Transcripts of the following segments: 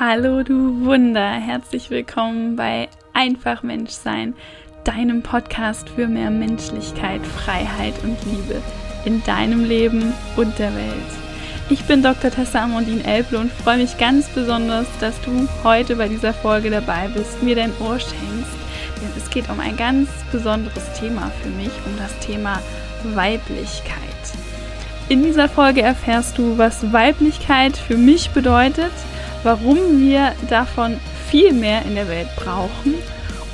Hallo du Wunder, herzlich willkommen bei Einfach Menschsein, deinem Podcast für mehr Menschlichkeit, Freiheit und Liebe in deinem Leben und der Welt. Ich bin Dr. Tessa Amondine Elble und freue mich ganz besonders, dass du heute bei dieser Folge dabei bist, mir dein Ohr schenkst, denn es geht um ein ganz besonderes Thema für mich, um das Thema Weiblichkeit. In dieser Folge erfährst du, was Weiblichkeit für mich bedeutet, warum wir davon viel mehr in der Welt brauchen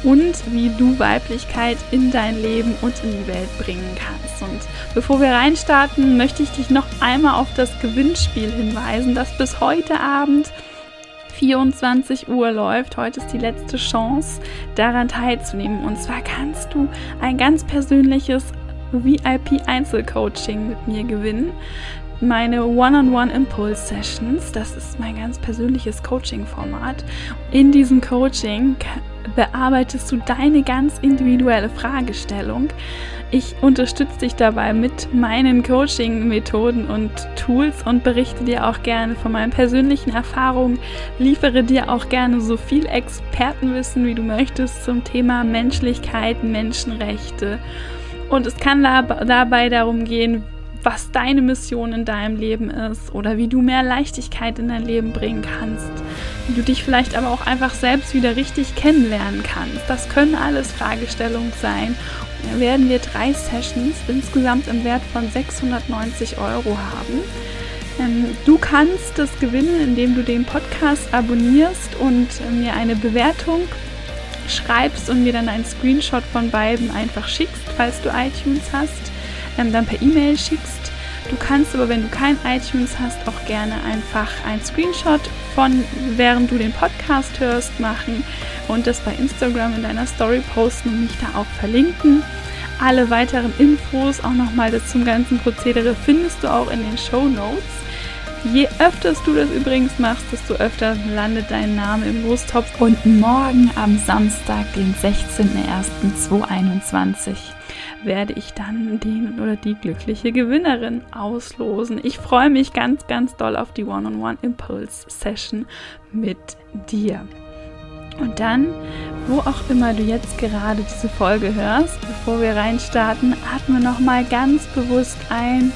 und wie du Weiblichkeit in dein Leben und in die Welt bringen kannst. Und bevor wir reinstarten, möchte ich dich noch einmal auf das Gewinnspiel hinweisen, das bis heute Abend 24 Uhr läuft. Heute ist die letzte Chance, daran teilzunehmen. Und zwar kannst du ein ganz persönliches VIP-Einzelcoaching mit mir gewinnen meine One-on-One-Impulse-Sessions. Das ist mein ganz persönliches Coaching-Format. In diesem Coaching bearbeitest du deine ganz individuelle Fragestellung. Ich unterstütze dich dabei mit meinen Coaching-Methoden und Tools und berichte dir auch gerne von meinen persönlichen Erfahrungen, liefere dir auch gerne so viel Expertenwissen, wie du möchtest zum Thema Menschlichkeit, Menschenrechte. Und es kann dabei darum gehen, was deine Mission in deinem Leben ist oder wie du mehr Leichtigkeit in dein Leben bringen kannst, wie du dich vielleicht aber auch einfach selbst wieder richtig kennenlernen kannst. Das können alles Fragestellungen sein. Dann werden wir drei Sessions insgesamt im Wert von 690 Euro haben. Ähm, du kannst das gewinnen, indem du den Podcast abonnierst und mir eine Bewertung schreibst und mir dann einen Screenshot von beiden einfach schickst, falls du iTunes hast ähm, dann per E-Mail schickst. Du kannst aber, wenn du kein iTunes hast, auch gerne einfach ein Screenshot von, während du den Podcast hörst, machen und das bei Instagram in deiner Story posten und mich da auch verlinken. Alle weiteren Infos, auch nochmal das zum ganzen Prozedere, findest du auch in den Show Notes. Je öfters du das übrigens machst, desto öfter landet dein Name im Lostopf. Und morgen am Samstag, den 16.01.2021, werde ich dann den oder die glückliche Gewinnerin auslosen. Ich freue mich ganz, ganz doll auf die One-on-One Impulse Session mit dir. Und dann, wo auch immer du jetzt gerade diese Folge hörst, bevor wir reinstarten, atme nochmal ganz bewusst ein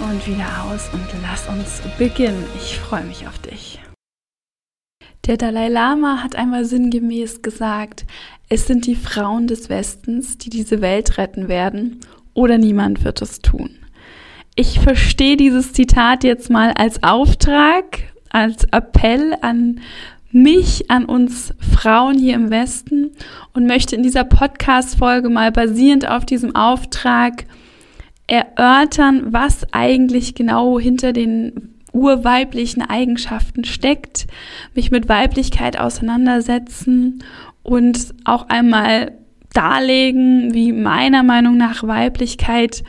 und wieder aus und lass uns beginnen. Ich freue mich auf dich. Der Dalai Lama hat einmal sinngemäß gesagt, es sind die Frauen des Westens, die diese Welt retten werden, oder niemand wird es tun. Ich verstehe dieses Zitat jetzt mal als Auftrag, als Appell an mich, an uns Frauen hier im Westen und möchte in dieser Podcast-Folge mal basierend auf diesem Auftrag erörtern, was eigentlich genau hinter den urweiblichen Eigenschaften steckt, mich mit Weiblichkeit auseinandersetzen und auch einmal darlegen, wie meiner Meinung nach Weiblichkeit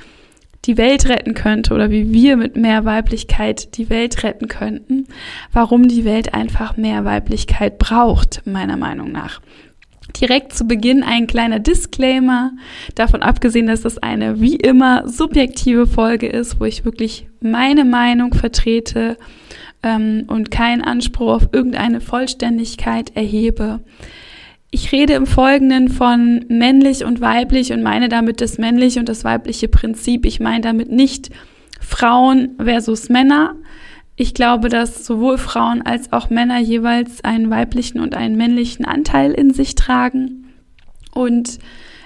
die Welt retten könnte oder wie wir mit mehr Weiblichkeit die Welt retten könnten, warum die Welt einfach mehr Weiblichkeit braucht, meiner Meinung nach direkt zu Beginn ein kleiner Disclaimer, davon abgesehen, dass das eine wie immer subjektive Folge ist, wo ich wirklich meine Meinung vertrete ähm, und keinen Anspruch auf irgendeine Vollständigkeit erhebe. Ich rede im Folgenden von männlich und weiblich und meine damit das männliche und das weibliche Prinzip. Ich meine damit nicht Frauen versus Männer, ich glaube, dass sowohl Frauen als auch Männer jeweils einen weiblichen und einen männlichen Anteil in sich tragen. Und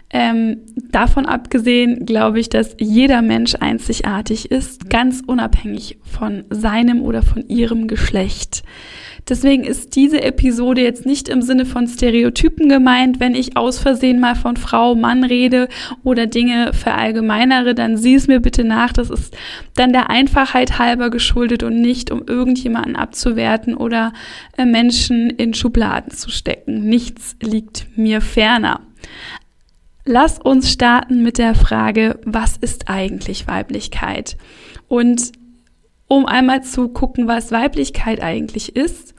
ähm, davon abgesehen glaube ich, dass jeder Mensch einzigartig ist, ganz unabhängig von seinem oder von ihrem Geschlecht. Deswegen ist diese Episode jetzt nicht im Sinne von Stereotypen gemeint. Wenn ich aus Versehen mal von Frau, Mann rede oder Dinge verallgemeinere, dann sieh es mir bitte nach. Das ist dann der Einfachheit halber geschuldet und nicht, um irgendjemanden abzuwerten oder äh, Menschen in Schubladen zu stecken. Nichts liegt mir ferner. Lass uns starten mit der Frage, was ist eigentlich Weiblichkeit? Und um einmal zu gucken, was Weiblichkeit eigentlich ist,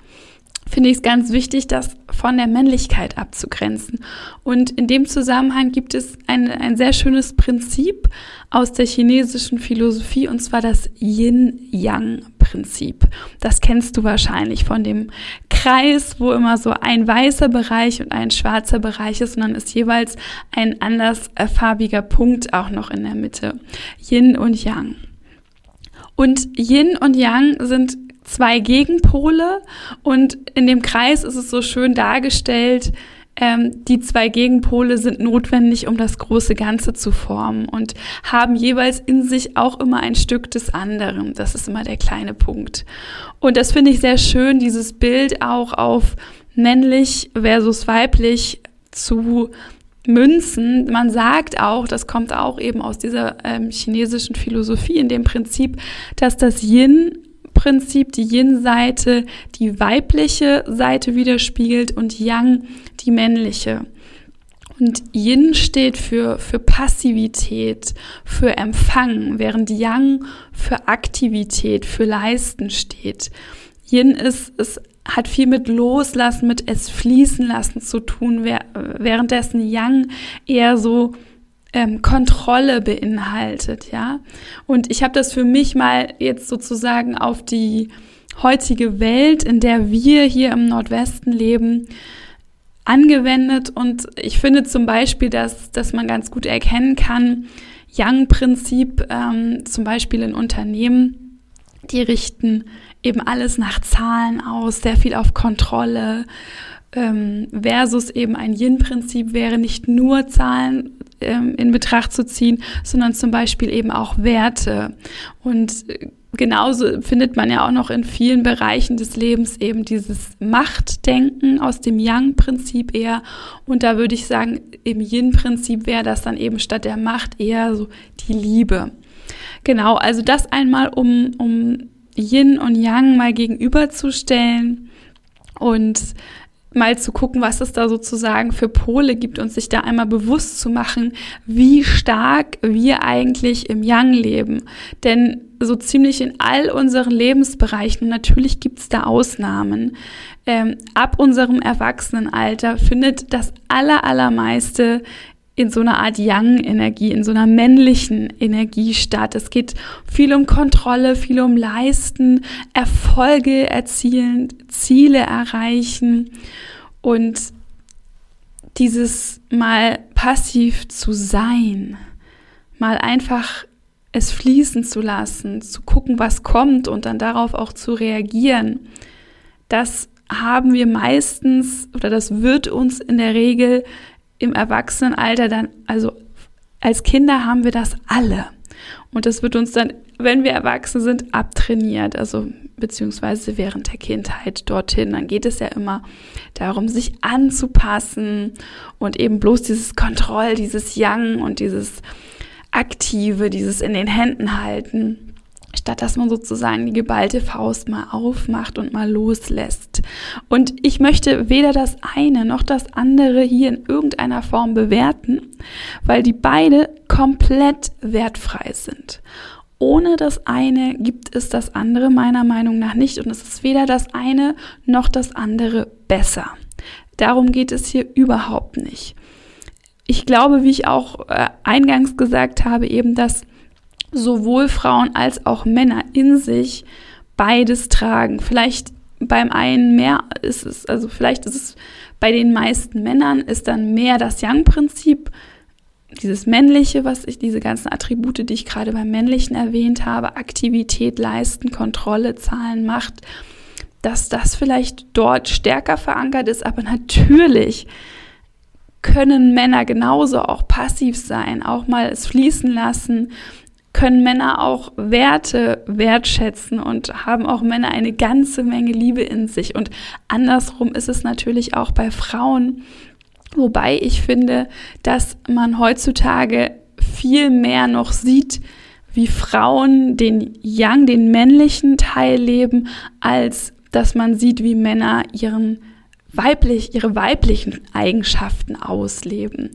finde ich es ganz wichtig, das von der Männlichkeit abzugrenzen. Und in dem Zusammenhang gibt es ein, ein sehr schönes Prinzip aus der chinesischen Philosophie, und zwar das Yin-Yang-Prinzip. Das kennst du wahrscheinlich von dem Kreis, wo immer so ein weißer Bereich und ein schwarzer Bereich ist und dann ist jeweils ein anders farbiger Punkt auch noch in der Mitte. Yin und Yang. Und Yin und Yang sind zwei Gegenpole und in dem Kreis ist es so schön dargestellt, ähm, die zwei Gegenpole sind notwendig, um das große Ganze zu formen und haben jeweils in sich auch immer ein Stück des anderen. Das ist immer der kleine Punkt. Und das finde ich sehr schön, dieses Bild auch auf männlich versus weiblich zu münzen. Man sagt auch, das kommt auch eben aus dieser ähm, chinesischen Philosophie, in dem Prinzip, dass das Yin Prinzip die Yin-Seite die weibliche Seite widerspiegelt und Yang die männliche. Und Yin steht für, für Passivität, für Empfangen, während Yang für Aktivität, für Leisten steht. Yin ist, es hat viel mit Loslassen, mit es fließen lassen zu tun, währenddessen Yang eher so ähm, Kontrolle beinhaltet, ja. Und ich habe das für mich mal jetzt sozusagen auf die heutige Welt, in der wir hier im Nordwesten leben, angewendet. Und ich finde zum Beispiel, dass, dass man ganz gut erkennen kann, Young-Prinzip ähm, zum Beispiel in Unternehmen, die richten eben alles nach Zahlen aus, sehr viel auf Kontrolle ähm, versus eben ein Yin-Prinzip wäre nicht nur Zahlen ähm, in Betracht zu ziehen, sondern zum Beispiel eben auch Werte. Und äh, genauso findet man ja auch noch in vielen Bereichen des Lebens eben dieses Machtdenken aus dem Yang-Prinzip eher. Und da würde ich sagen, im Yin-Prinzip wäre das dann eben statt der Macht eher so die Liebe. Genau, also das einmal, um, um Yin und Yang mal gegenüberzustellen und mal zu gucken, was es da sozusagen für Pole gibt und sich da einmal bewusst zu machen, wie stark wir eigentlich im Yang leben. Denn so ziemlich in all unseren Lebensbereichen, natürlich gibt es da Ausnahmen, ähm, ab unserem Erwachsenenalter findet das aller, allermeiste in so einer Art Yang-Energie, in so einer männlichen Energie statt. Es geht viel um Kontrolle, viel um Leisten, Erfolge erzielen, Ziele erreichen und dieses mal passiv zu sein, mal einfach es fließen zu lassen, zu gucken, was kommt und dann darauf auch zu reagieren. Das haben wir meistens oder das wird uns in der Regel im Erwachsenenalter dann, also als Kinder haben wir das alle. Und das wird uns dann, wenn wir erwachsen sind, abtrainiert, also beziehungsweise während der Kindheit dorthin. Dann geht es ja immer darum, sich anzupassen und eben bloß dieses Kontroll, dieses Yang und dieses Aktive, dieses in den Händen halten statt dass man sozusagen die geballte Faust mal aufmacht und mal loslässt. Und ich möchte weder das eine noch das andere hier in irgendeiner Form bewerten, weil die beide komplett wertfrei sind. Ohne das eine gibt es das andere meiner Meinung nach nicht und es ist weder das eine noch das andere besser. Darum geht es hier überhaupt nicht. Ich glaube, wie ich auch äh, eingangs gesagt habe, eben, dass sowohl Frauen als auch Männer in sich beides tragen. Vielleicht beim einen mehr ist es, also vielleicht ist es bei den meisten Männern ist dann mehr das Yang-Prinzip, dieses männliche, was ich, diese ganzen Attribute, die ich gerade beim männlichen erwähnt habe, Aktivität, Leisten, Kontrolle, Zahlen, Macht, dass das vielleicht dort stärker verankert ist, aber natürlich können Männer genauso auch passiv sein, auch mal es fließen lassen, können Männer auch Werte wertschätzen und haben auch Männer eine ganze Menge Liebe in sich. Und andersrum ist es natürlich auch bei Frauen, wobei ich finde, dass man heutzutage viel mehr noch sieht, wie Frauen den Yang, den männlichen Teil leben, als dass man sieht, wie Männer ihren weiblich, ihre weiblichen Eigenschaften ausleben.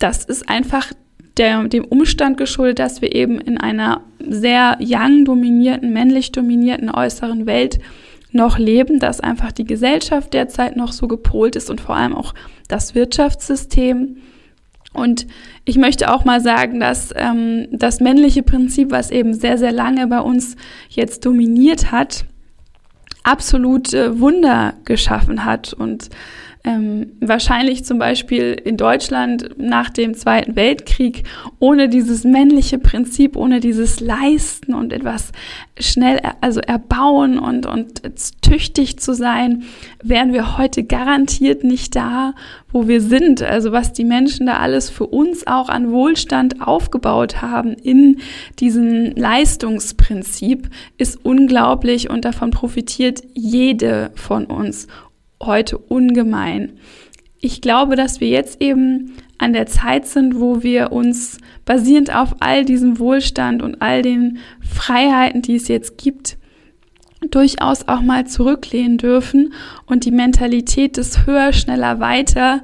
Das ist einfach der, dem Umstand geschuldet, dass wir eben in einer sehr young dominierten, männlich dominierten äußeren Welt noch leben, dass einfach die Gesellschaft derzeit noch so gepolt ist und vor allem auch das Wirtschaftssystem. Und ich möchte auch mal sagen, dass ähm, das männliche Prinzip, was eben sehr, sehr lange bei uns jetzt dominiert hat, absolut äh, Wunder geschaffen hat und ähm, wahrscheinlich zum Beispiel in Deutschland nach dem Zweiten Weltkrieg ohne dieses männliche Prinzip, ohne dieses Leisten und etwas schnell, also erbauen und, und tüchtig zu sein, wären wir heute garantiert nicht da, wo wir sind. Also was die Menschen da alles für uns auch an Wohlstand aufgebaut haben in diesem Leistungsprinzip ist unglaublich und davon profitiert jede von uns heute ungemein. Ich glaube, dass wir jetzt eben an der Zeit sind, wo wir uns basierend auf all diesem Wohlstand und all den Freiheiten, die es jetzt gibt, durchaus auch mal zurücklehnen dürfen und die Mentalität des höher, schneller, weiter,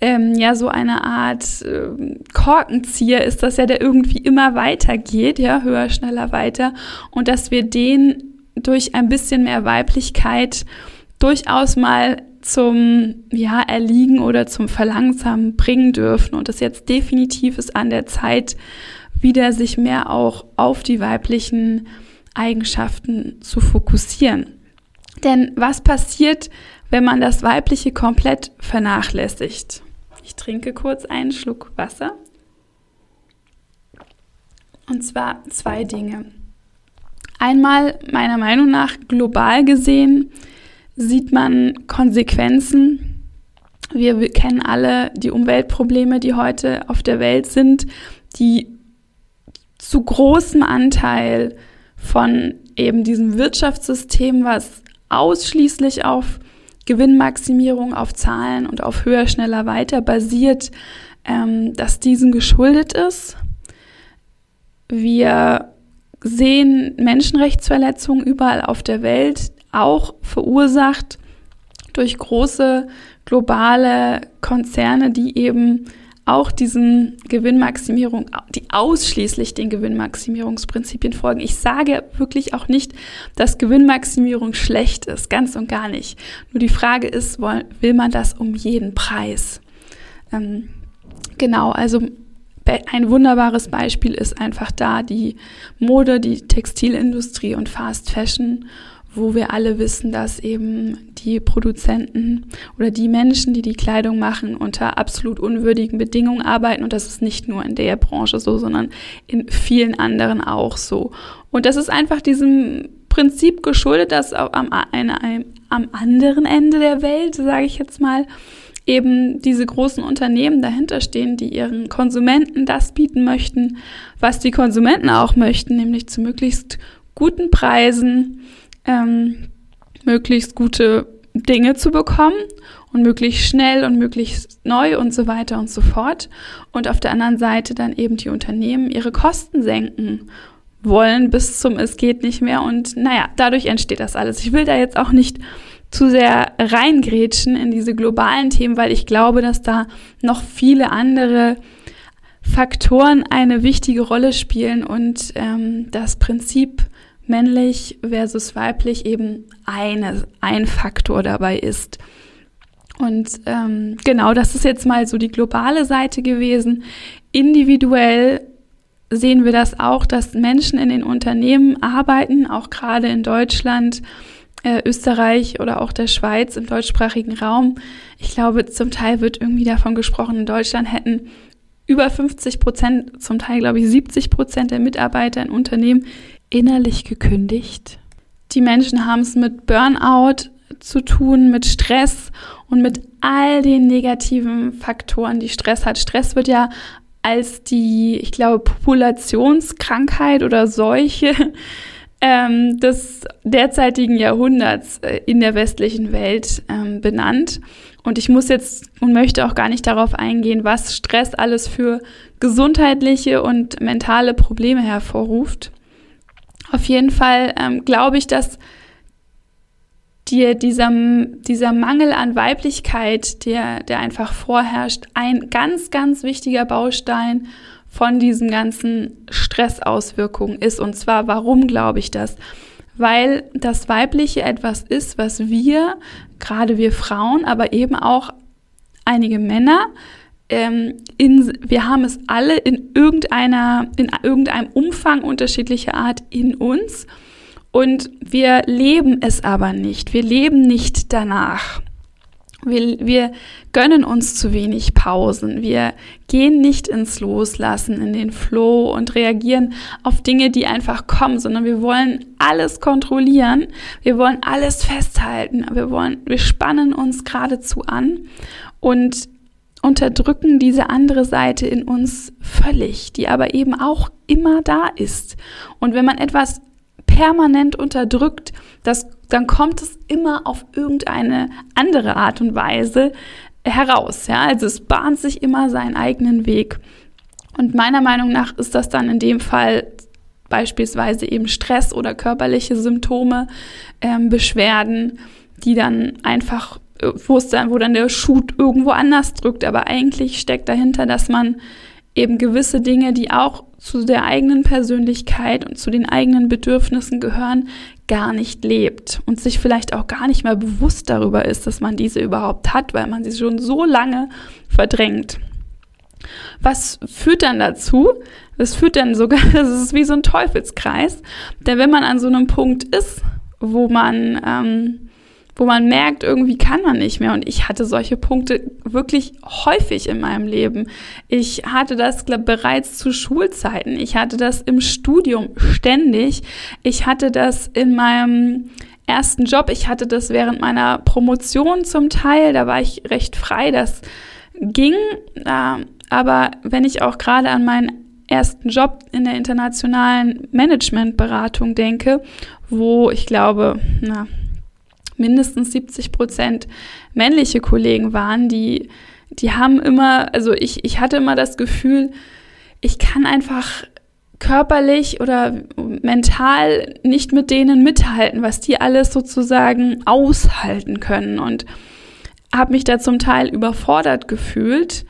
ähm, ja so eine Art äh, Korkenzieher ist das ja, der irgendwie immer weiter geht, ja, höher, schneller, weiter und dass wir den durch ein bisschen mehr Weiblichkeit durchaus mal zum ja, Erliegen oder zum Verlangsamen bringen dürfen und es jetzt definitiv ist an der Zeit, wieder sich mehr auch auf die weiblichen Eigenschaften zu fokussieren. Denn was passiert, wenn man das Weibliche komplett vernachlässigt? Ich trinke kurz einen Schluck Wasser. Und zwar zwei Dinge. Einmal meiner Meinung nach global gesehen sieht man Konsequenzen. Wir, kennen alle die Umweltprobleme, die heute auf der Welt sind, die zu großem Anteil von eben diesem Wirtschaftssystem, was ausschließlich auf Gewinnmaximierung, auf Zahlen und auf höher, schneller, weiter basiert, ähm, dass diesen geschuldet ist. Wir sehen Menschenrechtsverletzungen überall auf der Welt, auch verursacht durch große globale Konzerne, die eben auch diesen Gewinnmaximierung, die ausschließlich den Gewinnmaximierungsprinzipien folgen. Ich sage wirklich auch nicht, dass Gewinnmaximierung schlecht ist, ganz und gar nicht. Nur die Frage ist, will man das um jeden Preis? Ähm, genau, also ein wunderbares Beispiel ist einfach da die Mode, die Textilindustrie und Fast Fashion wo wir alle wissen, dass eben die Produzenten oder die Menschen, die die Kleidung machen, unter absolut unwürdigen Bedingungen arbeiten. Und das ist nicht nur in der Branche so, sondern in vielen anderen auch so. Und das ist einfach diesem Prinzip geschuldet, dass am, eine, am anderen Ende der Welt, sage ich jetzt mal, eben diese großen Unternehmen dahinter stehen, die ihren Konsumenten das bieten möchten, was die Konsumenten auch möchten, nämlich zu möglichst guten Preisen ähm, möglichst gute Dinge zu bekommen und möglichst schnell und möglichst neu und so weiter und so fort. Und auf der anderen Seite dann eben die Unternehmen ihre Kosten senken wollen bis zum es geht nicht mehr. Und naja, dadurch entsteht das alles. Ich will da jetzt auch nicht zu sehr reingrätschen in diese globalen Themen, weil ich glaube, dass da noch viele andere Faktoren eine wichtige Rolle spielen und ähm, das Prinzip männlich versus weiblich eben eine, ein Faktor dabei ist. Und ähm, genau, das ist jetzt mal so die globale Seite gewesen. Individuell sehen wir das auch, dass Menschen in den Unternehmen arbeiten, auch gerade in Deutschland, äh, Österreich oder auch der Schweiz im deutschsprachigen Raum. Ich glaube, zum Teil wird irgendwie davon gesprochen, in Deutschland hätten über 50 Prozent, zum Teil glaube ich 70 Prozent der Mitarbeiter in Unternehmen innerlich gekündigt. Die Menschen haben es mit Burnout zu tun, mit Stress und mit all den negativen Faktoren, die Stress hat. Stress wird ja als die, ich glaube, Populationskrankheit oder Seuche ähm, des derzeitigen Jahrhunderts äh, in der westlichen Welt ähm, benannt. Und ich muss jetzt und möchte auch gar nicht darauf eingehen, was Stress alles für gesundheitliche und mentale Probleme hervorruft. Auf jeden Fall ähm, glaube ich, dass dir dieser, dieser Mangel an Weiblichkeit, der, der einfach vorherrscht, ein ganz, ganz wichtiger Baustein von diesen ganzen Stressauswirkungen ist. Und zwar, warum glaube ich das? Weil das Weibliche etwas ist, was wir, gerade wir Frauen, aber eben auch einige Männer, ähm, in, wir haben es alle in irgendeiner, in irgendeinem Umfang unterschiedlicher Art in uns und wir leben es aber nicht. Wir leben nicht danach. Wir, wir gönnen uns zu wenig Pausen. Wir gehen nicht ins Loslassen, in den Flow und reagieren auf Dinge, die einfach kommen, sondern wir wollen alles kontrollieren. Wir wollen alles festhalten. Wir wollen, wir spannen uns geradezu an und unterdrücken diese andere Seite in uns völlig, die aber eben auch immer da ist. Und wenn man etwas permanent unterdrückt, das, dann kommt es immer auf irgendeine andere Art und Weise heraus. Ja? Also es bahnt sich immer seinen eigenen Weg. Und meiner Meinung nach ist das dann in dem Fall beispielsweise eben Stress oder körperliche Symptome, ähm, Beschwerden, die dann einfach, wo es dann, wo dann der Schuh irgendwo anders drückt. Aber eigentlich steckt dahinter, dass man eben gewisse Dinge, die auch zu der eigenen Persönlichkeit und zu den eigenen Bedürfnissen gehören, gar nicht lebt und sich vielleicht auch gar nicht mehr bewusst darüber ist, dass man diese überhaupt hat, weil man sie schon so lange verdrängt. Was führt dann dazu? Das führt dann sogar, das ist wie so ein Teufelskreis, denn wenn man an so einem Punkt ist, wo man ähm, wo man merkt, irgendwie kann man nicht mehr. Und ich hatte solche Punkte wirklich häufig in meinem Leben. Ich hatte das glaub, bereits zu Schulzeiten. Ich hatte das im Studium ständig. Ich hatte das in meinem ersten Job. Ich hatte das während meiner Promotion zum Teil. Da war ich recht frei. Das ging. Aber wenn ich auch gerade an meinen ersten Job in der internationalen Managementberatung denke, wo ich glaube, na, mindestens 70 Prozent männliche Kollegen waren, die, die haben immer, also ich, ich hatte immer das Gefühl, ich kann einfach körperlich oder mental nicht mit denen mithalten, was die alles sozusagen aushalten können. Und habe mich da zum Teil überfordert gefühlt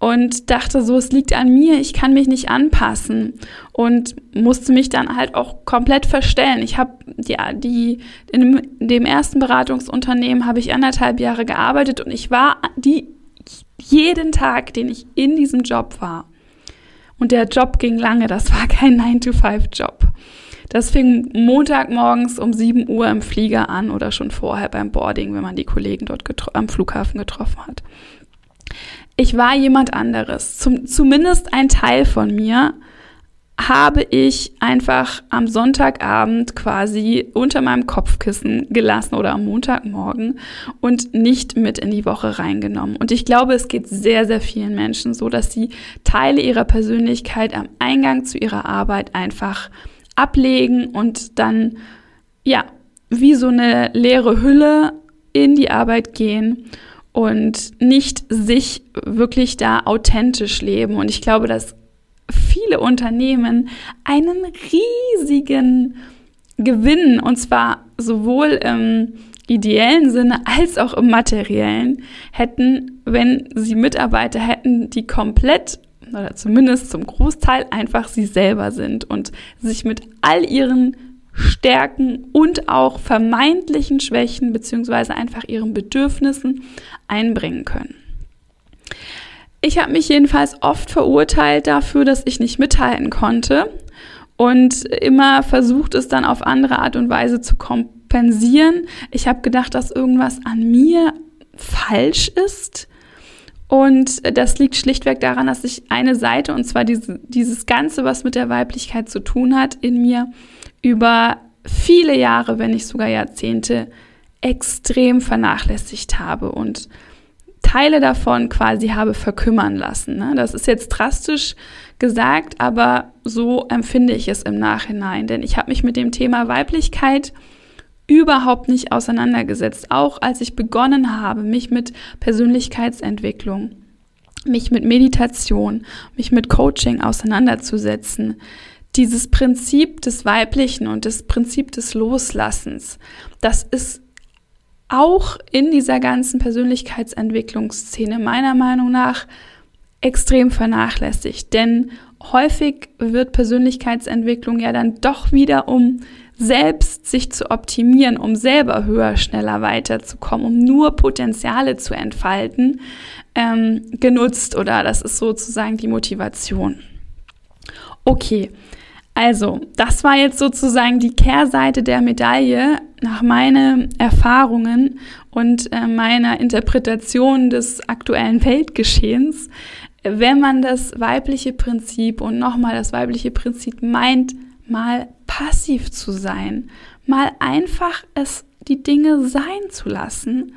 und dachte so, es liegt an mir, ich kann mich nicht anpassen und musste mich dann halt auch komplett verstellen. Ich habe die, die in dem ersten Beratungsunternehmen habe ich anderthalb Jahre gearbeitet und ich war die jeden Tag, den ich in diesem Job war. Und der Job ging lange, das war kein 9-to-5-Job. Das fing Montagmorgens um 7 Uhr im Flieger an oder schon vorher beim Boarding, wenn man die Kollegen dort am Flughafen getroffen hat ich war jemand anderes. Zum, zumindest ein Teil von mir habe ich einfach am Sonntagabend quasi unter meinem Kopfkissen gelassen oder am Montagmorgen und nicht mit in die Woche reingenommen. Und ich glaube, es geht sehr, sehr vielen Menschen so, dass sie Teile ihrer Persönlichkeit am Eingang zu ihrer Arbeit einfach ablegen und dann, ja, wie so eine leere Hülle in die Arbeit gehen und nicht sich wirklich da authentisch leben. Und ich glaube, dass viele Unternehmen einen riesigen Gewinn, und zwar sowohl im ideellen Sinne als auch im materiellen, hätten, wenn sie Mitarbeiter hätten, die komplett oder zumindest zum Großteil einfach sie selber sind und sich mit all ihren Stärken und auch vermeintlichen Schwächen beziehungsweise einfach ihren Bedürfnissen einbringen können. Ich habe mich jedenfalls oft verurteilt dafür, dass ich nicht mithalten konnte und immer versucht es dann auf andere Art und Weise zu kompensieren. Ich habe gedacht, dass irgendwas an mir falsch ist. Und das liegt schlichtweg daran, dass ich eine Seite, und zwar diese, dieses Ganze, was mit der Weiblichkeit zu tun hat, in mir über viele Jahre, wenn nicht sogar Jahrzehnte, extrem vernachlässigt habe und Teile davon quasi habe verkümmern lassen. Ne? Das ist jetzt drastisch gesagt, aber so empfinde ich es im Nachhinein, denn ich habe mich mit dem Thema Weiblichkeit überhaupt nicht auseinandergesetzt, auch als ich begonnen habe, mich mit Persönlichkeitsentwicklung, mich mit Meditation, mich mit Coaching auseinanderzusetzen dieses Prinzip des Weiblichen und das Prinzip des Loslassens, das ist auch in dieser ganzen Persönlichkeitsentwicklungsszene meiner Meinung nach extrem vernachlässigt. Denn häufig wird Persönlichkeitsentwicklung ja dann doch wieder um selbst sich zu optimieren, um selber höher, schneller weiterzukommen, um nur Potenziale zu entfalten, ähm, genutzt oder das ist sozusagen die Motivation. Okay, also das war jetzt sozusagen die Kehrseite der Medaille nach meinen Erfahrungen und äh, meiner Interpretation des aktuellen Weltgeschehens. Wenn man das weibliche Prinzip und nochmal das weibliche Prinzip meint, mal passiv zu sein, mal einfach es die Dinge sein zu lassen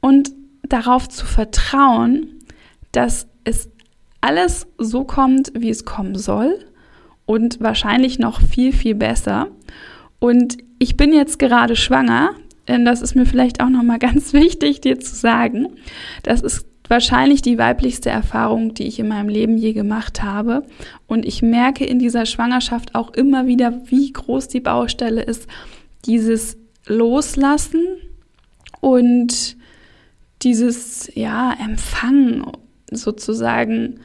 und darauf zu vertrauen, dass es alles so kommt, wie es kommen soll und wahrscheinlich noch viel, viel besser. Und ich bin jetzt gerade schwanger, denn das ist mir vielleicht auch nochmal ganz wichtig, dir zu sagen. Das ist wahrscheinlich die weiblichste Erfahrung, die ich in meinem Leben je gemacht habe. Und ich merke in dieser Schwangerschaft auch immer wieder, wie groß die Baustelle ist, dieses Loslassen und dieses, ja, Empfangen sozusagen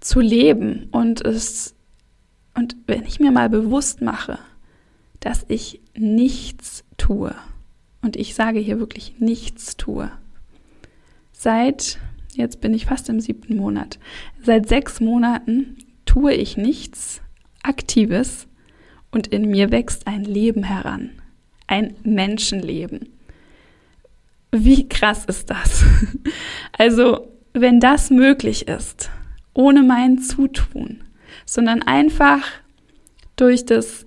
zu leben und es, und wenn ich mir mal bewusst mache, dass ich nichts tue, und ich sage hier wirklich nichts tue, seit Jetzt bin ich fast im siebten Monat. Seit sechs Monaten tue ich nichts Aktives und in mir wächst ein Leben heran. Ein Menschenleben. Wie krass ist das? Also, wenn das möglich ist, ohne mein Zutun, sondern einfach durch das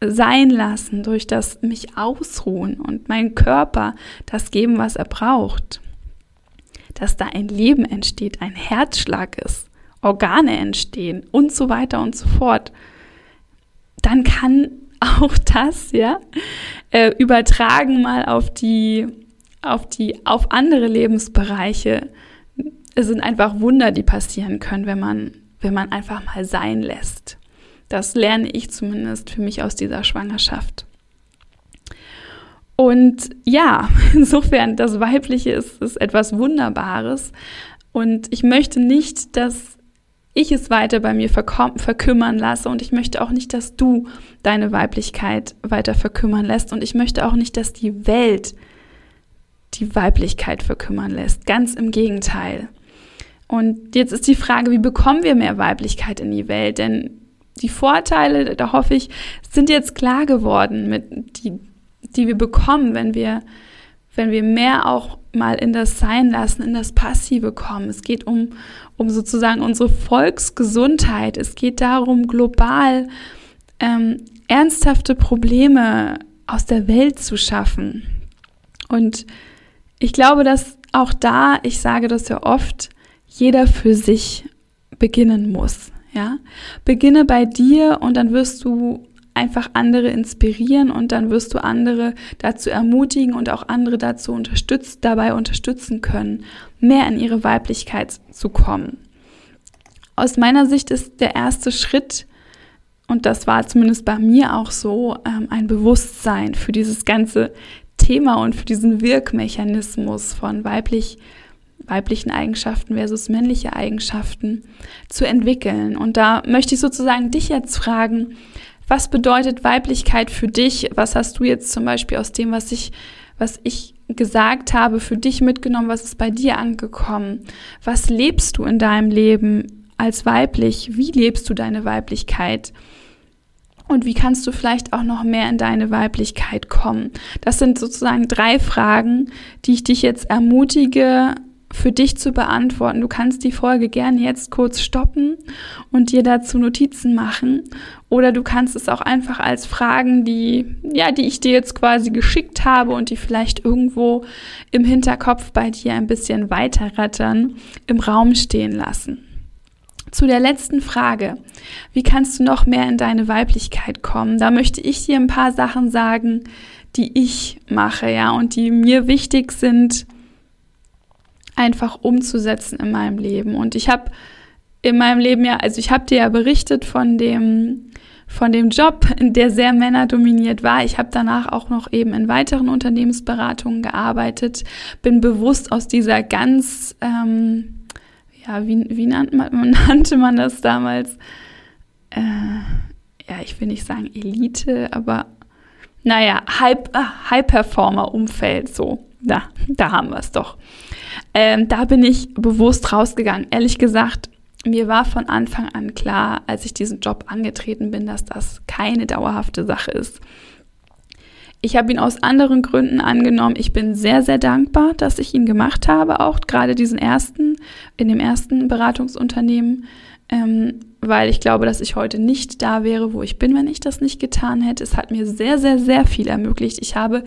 Sein lassen, durch das mich ausruhen und mein Körper das geben, was er braucht, dass da ein Leben entsteht, ein Herzschlag ist, Organe entstehen und so weiter und so fort, dann kann auch das, ja, äh, übertragen mal auf die, auf die, auf andere Lebensbereiche. Es sind einfach Wunder, die passieren können, wenn man, wenn man einfach mal sein lässt. Das lerne ich zumindest für mich aus dieser Schwangerschaft. Und ja, insofern, das Weibliche ist, ist etwas Wunderbares. Und ich möchte nicht, dass ich es weiter bei mir verkümmern lasse und ich möchte auch nicht, dass du deine Weiblichkeit weiter verkümmern lässt und ich möchte auch nicht, dass die Welt die Weiblichkeit verkümmern lässt. Ganz im Gegenteil. Und jetzt ist die Frage, wie bekommen wir mehr Weiblichkeit in die Welt? Denn die Vorteile, da hoffe ich, sind jetzt klar geworden mit die die wir bekommen, wenn wir, wenn wir mehr auch mal in das Sein lassen, in das Passive kommen. Es geht um, um sozusagen unsere Volksgesundheit. Es geht darum, global ähm, ernsthafte Probleme aus der Welt zu schaffen. Und ich glaube, dass auch da, ich sage das ja oft, jeder für sich beginnen muss. Ja, beginne bei dir und dann wirst du einfach andere inspirieren und dann wirst du andere dazu ermutigen und auch andere dazu unterstützt, dabei unterstützen können, mehr in ihre Weiblichkeit zu kommen. Aus meiner Sicht ist der erste Schritt, und das war zumindest bei mir auch so, ähm, ein Bewusstsein für dieses ganze Thema und für diesen Wirkmechanismus von weiblich weiblichen Eigenschaften versus männliche Eigenschaften zu entwickeln. Und da möchte ich sozusagen dich jetzt fragen, was bedeutet Weiblichkeit für dich? Was hast du jetzt zum Beispiel aus dem, was ich, was ich gesagt habe, für dich mitgenommen? Was ist bei dir angekommen? Was lebst du in deinem Leben als weiblich? Wie lebst du deine Weiblichkeit? Und wie kannst du vielleicht auch noch mehr in deine Weiblichkeit kommen? Das sind sozusagen drei Fragen, die ich dich jetzt ermutige, für dich zu beantworten. Du kannst die Folge gerne jetzt kurz stoppen und dir dazu Notizen machen. Oder du kannst es auch einfach als Fragen, die, ja, die ich dir jetzt quasi geschickt habe und die vielleicht irgendwo im Hinterkopf bei dir ein bisschen weiterrattern, im Raum stehen lassen. Zu der letzten Frage, wie kannst du noch mehr in deine Weiblichkeit kommen? Da möchte ich dir ein paar Sachen sagen, die ich mache, ja, und die mir wichtig sind, einfach umzusetzen in meinem Leben. Und ich habe in meinem Leben ja, also ich habe dir ja berichtet von dem von dem Job, der sehr männerdominiert war. Ich habe danach auch noch eben in weiteren Unternehmensberatungen gearbeitet, bin bewusst aus dieser ganz, ähm, ja, wie, wie nannte, man, nannte man das damals? äh, ja, ich will nicht sagen Elite, aber naja, High-Performer-Umfeld, so. Da, da haben wir es doch. Ähm, da bin ich bewusst rausgegangen. Ehrlich gesagt, mir war von Anfang an klar, als ich diesen Job angetreten bin, dass das keine dauerhafte Sache ist. Ich habe ihn aus anderen Gründen angenommen. Ich bin sehr, sehr dankbar, dass ich ihn gemacht habe, auch gerade diesen ersten, in dem ersten Beratungsunternehmen, ähm, weil ich glaube, dass ich heute nicht da wäre, wo ich bin, wenn ich das nicht getan hätte. Es hat mir sehr, sehr, sehr viel ermöglicht. Ich habe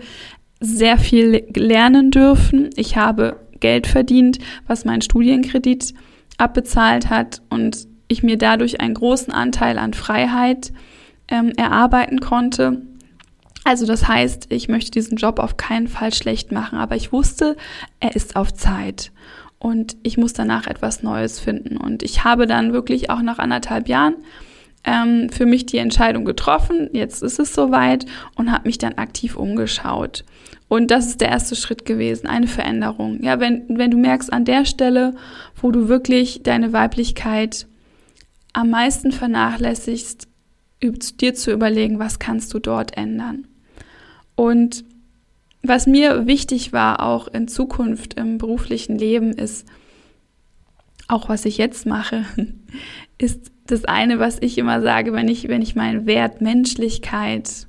sehr viel lernen dürfen. Ich habe Geld verdient, was mein Studienkredit abbezahlt hat und ich mir dadurch einen großen Anteil an Freiheit ähm, erarbeiten konnte. Also das heißt, ich möchte diesen Job auf keinen Fall schlecht machen, aber ich wusste, er ist auf Zeit und ich muss danach etwas Neues finden. Und ich habe dann wirklich auch nach anderthalb Jahren ähm, für mich die Entscheidung getroffen, jetzt ist es soweit und habe mich dann aktiv umgeschaut. Und das ist der erste Schritt gewesen, eine Veränderung. Ja, wenn, wenn du merkst, an der Stelle, wo du wirklich deine Weiblichkeit am meisten vernachlässigst, dir zu überlegen, was kannst du dort ändern. Und was mir wichtig war, auch in Zukunft im beruflichen Leben, ist, auch was ich jetzt mache, ist das eine, was ich immer sage, wenn ich, wenn ich meinen Wert Menschlichkeit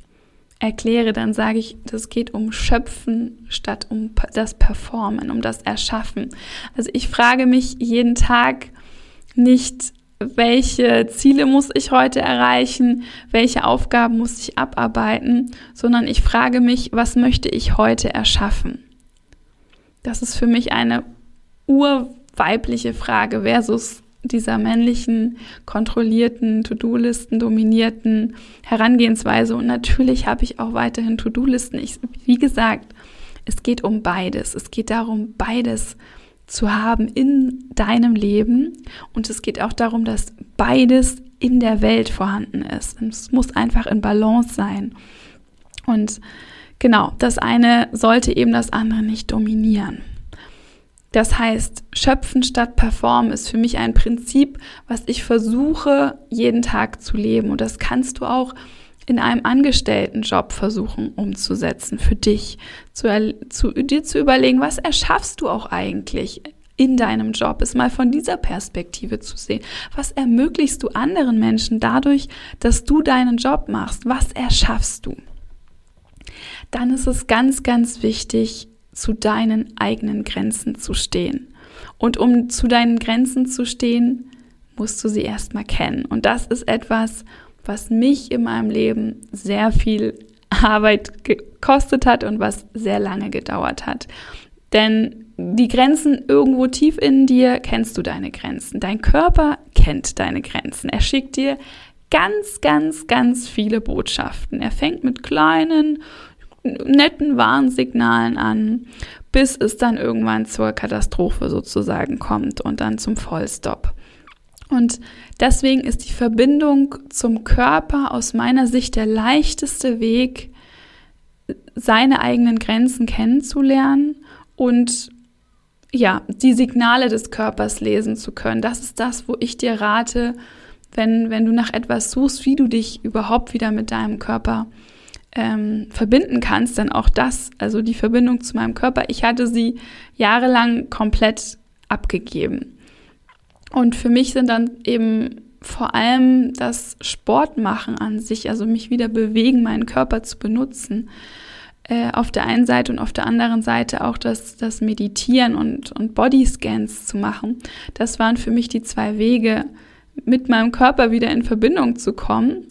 erkläre, dann sage ich, das geht um Schöpfen statt um das Performen, um das Erschaffen. Also ich frage mich jeden Tag nicht, welche Ziele muss ich heute erreichen, welche Aufgaben muss ich abarbeiten, sondern ich frage mich, was möchte ich heute erschaffen? Das ist für mich eine urweibliche Frage versus dieser männlichen, kontrollierten, To-Do-Listen dominierten Herangehensweise. Und natürlich habe ich auch weiterhin To-Do-Listen. Wie gesagt, es geht um beides. Es geht darum, beides zu haben in deinem Leben. Und es geht auch darum, dass beides in der Welt vorhanden ist. Es muss einfach in Balance sein. Und genau, das eine sollte eben das andere nicht dominieren. Das heißt, schöpfen statt performen ist für mich ein Prinzip, was ich versuche, jeden Tag zu leben. Und das kannst du auch in einem Angestelltenjob versuchen umzusetzen für dich, zu, zu, dir zu überlegen, was erschaffst du auch eigentlich in deinem Job, ist mal von dieser Perspektive zu sehen. Was ermöglichst du anderen Menschen dadurch, dass du deinen Job machst? Was erschaffst du? Dann ist es ganz, ganz wichtig, zu deinen eigenen Grenzen zu stehen. Und um zu deinen Grenzen zu stehen, musst du sie erstmal kennen. Und das ist etwas, was mich in meinem Leben sehr viel Arbeit gekostet hat und was sehr lange gedauert hat. Denn die Grenzen irgendwo tief in dir kennst du deine Grenzen. Dein Körper kennt deine Grenzen. Er schickt dir ganz, ganz, ganz viele Botschaften. Er fängt mit kleinen netten Warnsignalen an, bis es dann irgendwann zur Katastrophe sozusagen kommt und dann zum Vollstopp. Und deswegen ist die Verbindung zum Körper aus meiner Sicht der leichteste Weg, seine eigenen Grenzen kennenzulernen und ja, die Signale des Körpers lesen zu können. Das ist das, wo ich dir rate, wenn, wenn du nach etwas suchst, wie du dich überhaupt wieder mit deinem Körper ähm, verbinden kannst, dann auch das, also die Verbindung zu meinem Körper, ich hatte sie jahrelang komplett abgegeben. Und für mich sind dann eben vor allem das Sportmachen an sich, also mich wieder bewegen, meinen Körper zu benutzen, äh, auf der einen Seite und auf der anderen Seite auch das, das Meditieren und, und Bodyscans zu machen. Das waren für mich die zwei Wege, mit meinem Körper wieder in Verbindung zu kommen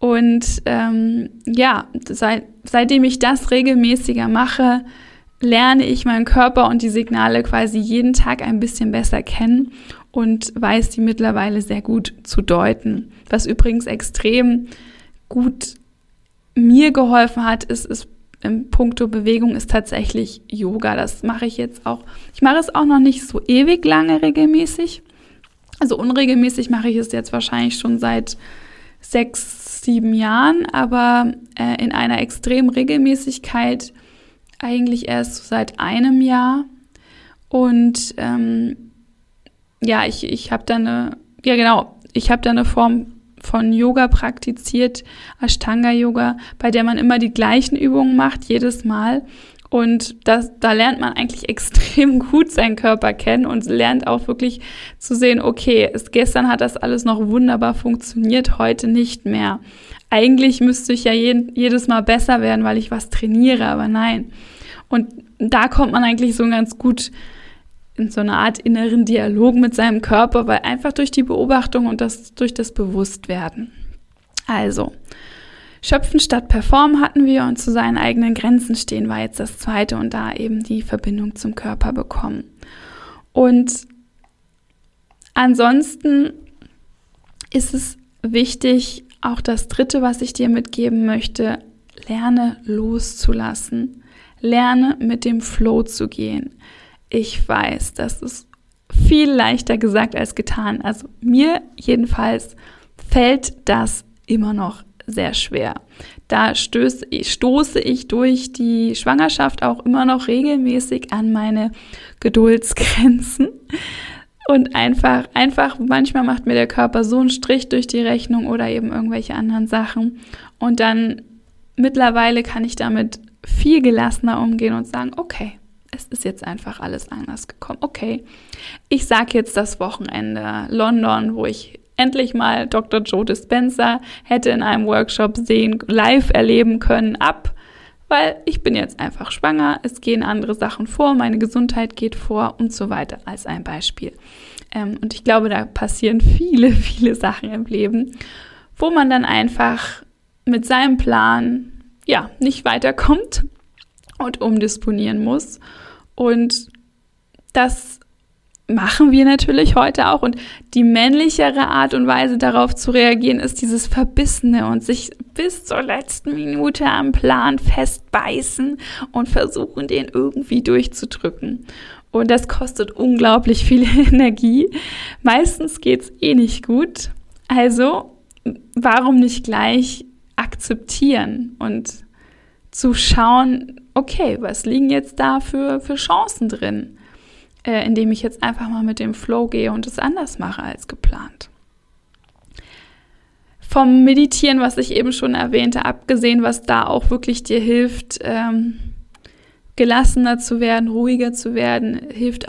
und ähm, ja, seit, seitdem ich das regelmäßiger mache, lerne ich meinen Körper und die Signale quasi jeden Tag ein bisschen besser kennen und weiß die mittlerweile sehr gut zu deuten. Was übrigens extrem gut mir geholfen hat, ist, ist im Punkto Bewegung ist tatsächlich Yoga. Das mache ich jetzt auch. Ich mache es auch noch nicht so ewig lange regelmäßig. Also unregelmäßig mache ich es jetzt wahrscheinlich schon seit sechs, sieben Jahren, aber äh, in einer extremen Regelmäßigkeit eigentlich erst seit einem Jahr. Und ähm, ja, ich, ich habe da eine, ja genau, ich habe da eine Form von Yoga praktiziert, Ashtanga Yoga, bei der man immer die gleichen Übungen macht, jedes Mal. Und das, da lernt man eigentlich extrem gut seinen Körper kennen und lernt auch wirklich zu sehen, okay, es, gestern hat das alles noch wunderbar funktioniert, heute nicht mehr. Eigentlich müsste ich ja jeden, jedes Mal besser werden, weil ich was trainiere, aber nein. Und da kommt man eigentlich so ganz gut in so eine Art inneren Dialog mit seinem Körper, weil einfach durch die Beobachtung und das durch das Bewusstwerden. Also, Schöpfen statt Performen hatten wir und zu seinen eigenen Grenzen stehen war jetzt das zweite und da eben die Verbindung zum Körper bekommen. Und ansonsten ist es wichtig, auch das dritte, was ich dir mitgeben möchte, lerne loszulassen. Lerne mit dem Flow zu gehen. Ich weiß, das ist viel leichter gesagt als getan. Also mir jedenfalls fällt das immer noch sehr schwer. Da stöße ich, stoße ich durch die Schwangerschaft auch immer noch regelmäßig an meine Geduldsgrenzen. Und einfach, einfach, manchmal macht mir der Körper so einen Strich durch die Rechnung oder eben irgendwelche anderen Sachen. Und dann mittlerweile kann ich damit viel gelassener umgehen und sagen, okay, es ist jetzt einfach alles anders gekommen. Okay, ich sage jetzt das Wochenende London, wo ich endlich mal Dr. Joe Dispenza hätte in einem Workshop sehen, live erleben können, ab, weil ich bin jetzt einfach schwanger, es gehen andere Sachen vor, meine Gesundheit geht vor und so weiter, als ein Beispiel. Ähm, und ich glaube, da passieren viele, viele Sachen im Leben, wo man dann einfach mit seinem Plan, ja, nicht weiterkommt und umdisponieren muss. Und das machen wir natürlich heute auch. Und die männlichere Art und Weise darauf zu reagieren, ist dieses Verbissene und sich bis zur letzten Minute am Plan festbeißen und versuchen, den irgendwie durchzudrücken. Und das kostet unglaublich viel Energie. Meistens geht es eh nicht gut. Also, warum nicht gleich akzeptieren und zu schauen, okay, was liegen jetzt da für, für Chancen drin? Äh, indem ich jetzt einfach mal mit dem Flow gehe und es anders mache als geplant. Vom Meditieren, was ich eben schon erwähnte, abgesehen, was da auch wirklich dir hilft, ähm, gelassener zu werden, ruhiger zu werden, hilft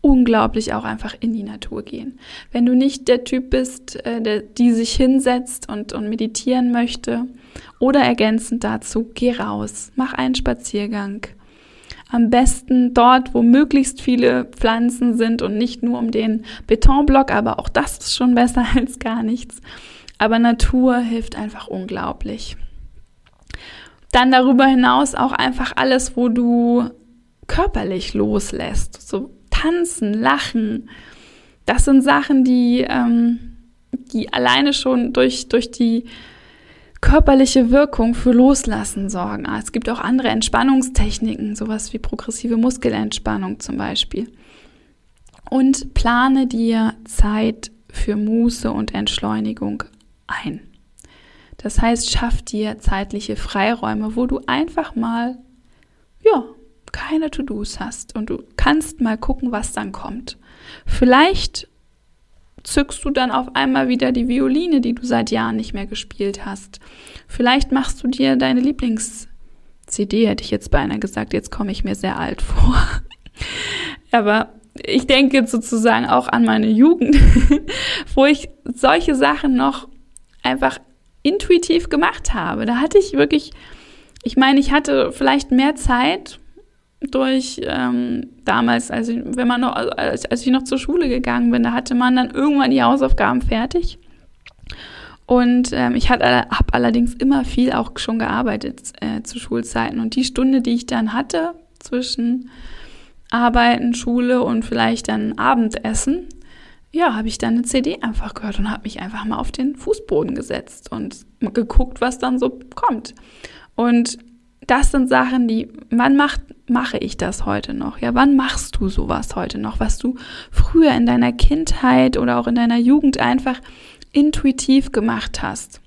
unglaublich auch einfach in die Natur gehen. Wenn du nicht der Typ bist, äh, der, die sich hinsetzt und, und meditieren möchte, oder ergänzend dazu, geh raus, mach einen Spaziergang, am besten dort, wo möglichst viele Pflanzen sind und nicht nur um den Betonblock, aber auch das ist schon besser als gar nichts. Aber Natur hilft einfach unglaublich. Dann darüber hinaus auch einfach alles, wo du körperlich loslässt. So tanzen, lachen. Das sind Sachen, die, ähm, die alleine schon durch, durch die körperliche Wirkung für Loslassen sorgen. Ah, es gibt auch andere Entspannungstechniken, sowas wie progressive Muskelentspannung zum Beispiel. Und plane dir Zeit für Muße und Entschleunigung ein. Das heißt, schaff dir zeitliche Freiräume, wo du einfach mal, ja, keine To-Dos hast und du kannst mal gucken, was dann kommt. Vielleicht zückst du dann auf einmal wieder die Violine, die du seit Jahren nicht mehr gespielt hast. Vielleicht machst du dir deine Lieblings-CD, hätte ich jetzt beinahe gesagt, jetzt komme ich mir sehr alt vor. Aber ich denke sozusagen auch an meine Jugend, wo ich solche Sachen noch einfach intuitiv gemacht habe. Da hatte ich wirklich, ich meine, ich hatte vielleicht mehr Zeit durch ähm, damals, also wenn man noch, als, als ich noch zur Schule gegangen bin, da hatte man dann irgendwann die Hausaufgaben fertig. Und ähm, ich habe allerdings immer viel auch schon gearbeitet äh, zu Schulzeiten. Und die Stunde, die ich dann hatte zwischen Arbeiten, Schule und vielleicht dann Abendessen, ja, habe ich dann eine CD einfach gehört und habe mich einfach mal auf den Fußboden gesetzt und geguckt, was dann so kommt. Und das sind Sachen, die, wann macht, mache ich das heute noch? Ja, wann machst du sowas heute noch, was du früher in deiner Kindheit oder auch in deiner Jugend einfach intuitiv gemacht hast?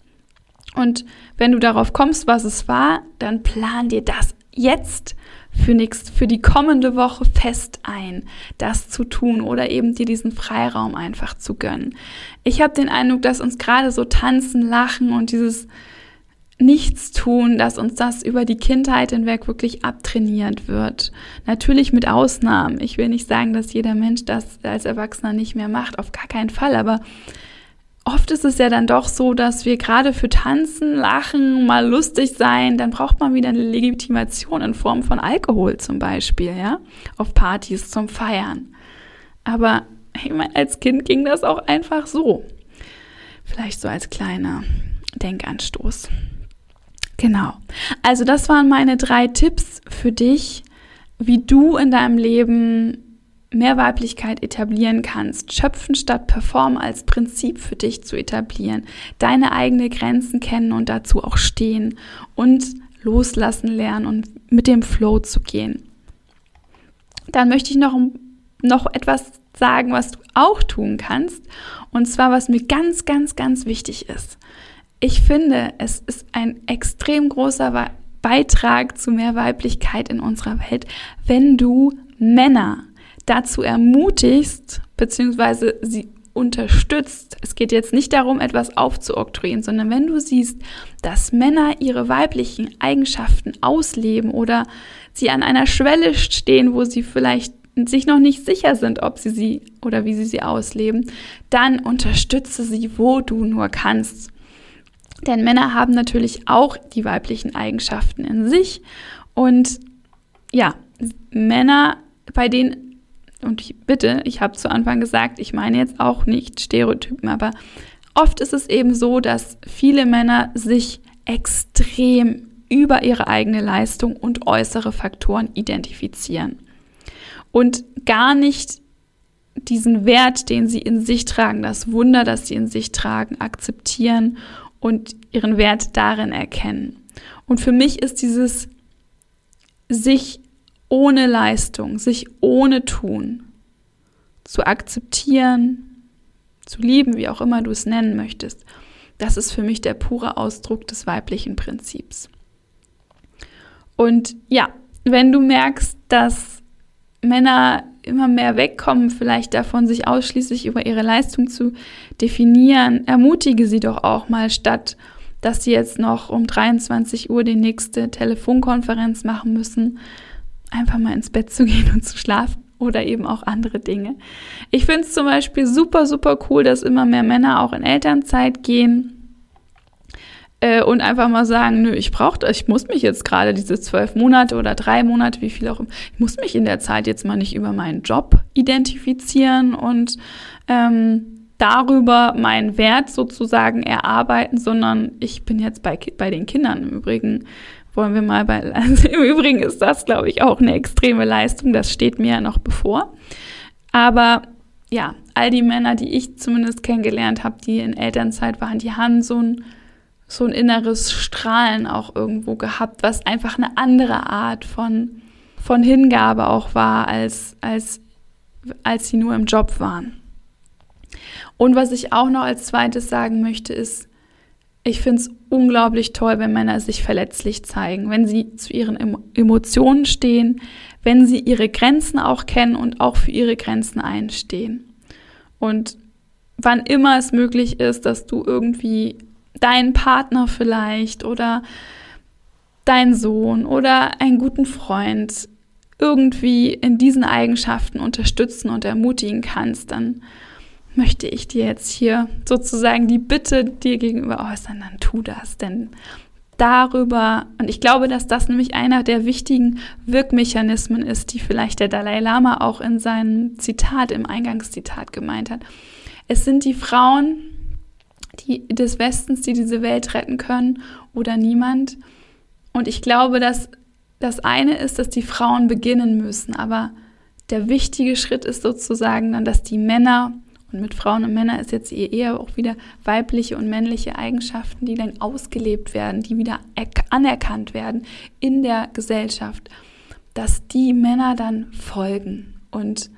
Und wenn du darauf kommst, was es war, dann plan dir das jetzt für, nächst, für die kommende Woche fest ein, das zu tun oder eben dir diesen Freiraum einfach zu gönnen. Ich habe den Eindruck, dass uns gerade so tanzen, lachen und dieses Nichtstun, dass uns das über die Kindheit hinweg wirklich abtrainiert wird. Natürlich mit Ausnahmen. Ich will nicht sagen, dass jeder Mensch das als Erwachsener nicht mehr macht, auf gar keinen Fall, aber oft ist es ja dann doch so, dass wir gerade für Tanzen, Lachen, mal lustig sein, dann braucht man wieder eine Legitimation in Form von Alkohol zum Beispiel, ja, auf Partys zum Feiern. Aber ich meine, als Kind ging das auch einfach so. Vielleicht so als kleiner Denkanstoß. Genau. Also das waren meine drei Tipps für dich, wie du in deinem Leben mehr Weiblichkeit etablieren kannst, schöpfen statt performen als Prinzip für dich zu etablieren, deine eigenen Grenzen kennen und dazu auch stehen und loslassen lernen und mit dem Flow zu gehen. Dann möchte ich noch, noch etwas sagen, was du auch tun kannst, und zwar was mir ganz, ganz, ganz wichtig ist. Ich finde, es ist ein extrem großer Beitrag zu mehr Weiblichkeit in unserer Welt, wenn du Männer dazu ermutigst, beziehungsweise sie unterstützt. Es geht jetzt nicht darum, etwas aufzuoktroyieren, sondern wenn du siehst, dass Männer ihre weiblichen Eigenschaften ausleben oder sie an einer Schwelle stehen, wo sie vielleicht sich noch nicht sicher sind, ob sie sie oder wie sie sie ausleben, dann unterstütze sie, wo du nur kannst. Denn Männer haben natürlich auch die weiblichen Eigenschaften in sich. Und ja, Männer, bei denen und ich, bitte, ich habe zu Anfang gesagt, ich meine jetzt auch nicht Stereotypen, aber oft ist es eben so, dass viele Männer sich extrem über ihre eigene Leistung und äußere Faktoren identifizieren und gar nicht diesen Wert, den sie in sich tragen, das Wunder, das sie in sich tragen, akzeptieren und ihren Wert darin erkennen. Und für mich ist dieses sich ohne Leistung, sich ohne Tun zu akzeptieren, zu lieben, wie auch immer du es nennen möchtest, das ist für mich der pure Ausdruck des weiblichen Prinzips. Und ja, wenn du merkst, dass Männer immer mehr wegkommen, vielleicht davon, sich ausschließlich über ihre Leistung zu definieren, ermutige sie doch auch mal, statt dass sie jetzt noch um 23 Uhr die nächste Telefonkonferenz machen müssen, einfach mal ins Bett zu gehen und zu schlafen oder eben auch andere Dinge. Ich finde es zum Beispiel super, super cool, dass immer mehr Männer auch in Elternzeit gehen äh, und einfach mal sagen, nö, ich brauche das, ich muss mich jetzt gerade diese zwölf Monate oder drei Monate, wie viel auch immer, ich muss mich in der Zeit jetzt mal nicht über meinen Job identifizieren und ähm, darüber meinen Wert sozusagen erarbeiten, sondern ich bin jetzt bei, bei den Kindern im Übrigen wollen wir mal bei, also im Übrigen ist das, glaube ich, auch eine extreme Leistung, das steht mir ja noch bevor. Aber ja, all die Männer, die ich zumindest kennengelernt habe, die in Elternzeit waren, die haben so ein, so ein inneres Strahlen auch irgendwo gehabt, was einfach eine andere Art von, von Hingabe auch war, als, als, als sie nur im Job waren. Und was ich auch noch als zweites sagen möchte, ist, ich finde es unglaublich toll, wenn Männer sich verletzlich zeigen, wenn sie zu ihren Emotionen stehen, wenn sie ihre Grenzen auch kennen und auch für ihre Grenzen einstehen. Und wann immer es möglich ist, dass du irgendwie deinen Partner vielleicht oder deinen Sohn oder einen guten Freund irgendwie in diesen Eigenschaften unterstützen und ermutigen kannst, dann möchte ich dir jetzt hier sozusagen die Bitte dir gegenüber äußern, dann tu das. Denn darüber, und ich glaube, dass das nämlich einer der wichtigen Wirkmechanismen ist, die vielleicht der Dalai Lama auch in seinem Zitat, im Eingangszitat gemeint hat. Es sind die Frauen die, des Westens, die diese Welt retten können oder niemand. Und ich glaube, dass das eine ist, dass die Frauen beginnen müssen, aber der wichtige Schritt ist sozusagen dann, dass die Männer und mit Frauen und Männern ist jetzt eher auch wieder weibliche und männliche Eigenschaften, die dann ausgelebt werden, die wieder anerkannt werden in der Gesellschaft, dass die Männer dann folgen. Und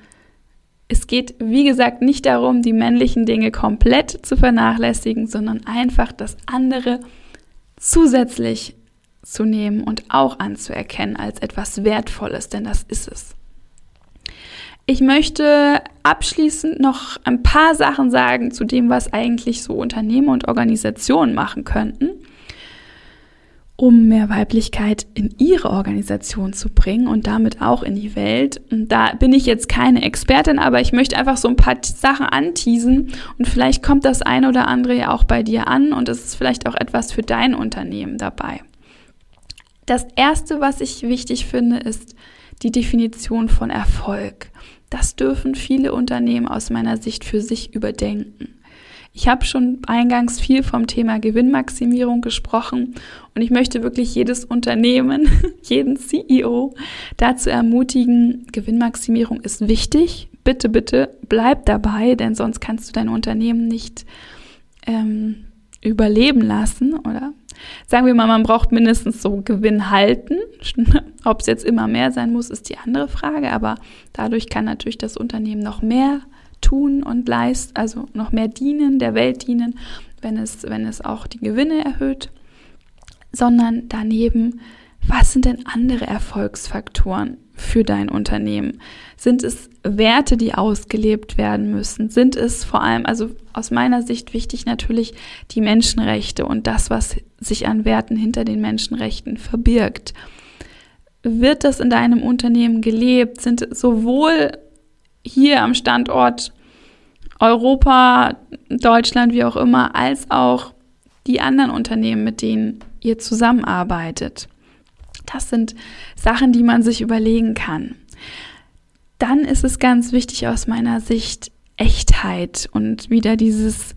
es geht, wie gesagt, nicht darum, die männlichen Dinge komplett zu vernachlässigen, sondern einfach das andere zusätzlich zu nehmen und auch anzuerkennen als etwas Wertvolles, denn das ist es. Ich möchte abschließend noch ein paar Sachen sagen zu dem, was eigentlich so Unternehmen und Organisationen machen könnten um mehr Weiblichkeit in ihre Organisation zu bringen und damit auch in die Welt. Und da bin ich jetzt keine Expertin, aber ich möchte einfach so ein paar Sachen anteasen und vielleicht kommt das eine oder andere ja auch bei dir an und es ist vielleicht auch etwas für dein Unternehmen dabei. Das erste, was ich wichtig finde, ist die Definition von Erfolg. Das dürfen viele Unternehmen aus meiner Sicht für sich überdenken. Ich habe schon eingangs viel vom Thema Gewinnmaximierung gesprochen und ich möchte wirklich jedes Unternehmen, jeden CEO dazu ermutigen, Gewinnmaximierung ist wichtig. Bitte, bitte bleib dabei, denn sonst kannst du dein Unternehmen nicht ähm, überleben lassen, oder? Sagen wir mal, man braucht mindestens so Gewinn halten. Ob es jetzt immer mehr sein muss, ist die andere Frage, aber dadurch kann natürlich das Unternehmen noch mehr tun und leisten, also noch mehr dienen, der Welt dienen, wenn es, wenn es auch die Gewinne erhöht, sondern daneben, was sind denn andere Erfolgsfaktoren für dein Unternehmen? Sind es Werte, die ausgelebt werden müssen? Sind es vor allem, also aus meiner Sicht wichtig natürlich die Menschenrechte und das, was sich an Werten hinter den Menschenrechten verbirgt? Wird das in deinem Unternehmen gelebt? Sind sowohl hier am Standort Europa, Deutschland, wie auch immer, als auch die anderen Unternehmen, mit denen ihr zusammenarbeitet. Das sind Sachen, die man sich überlegen kann. Dann ist es ganz wichtig aus meiner Sicht Echtheit und wieder dieses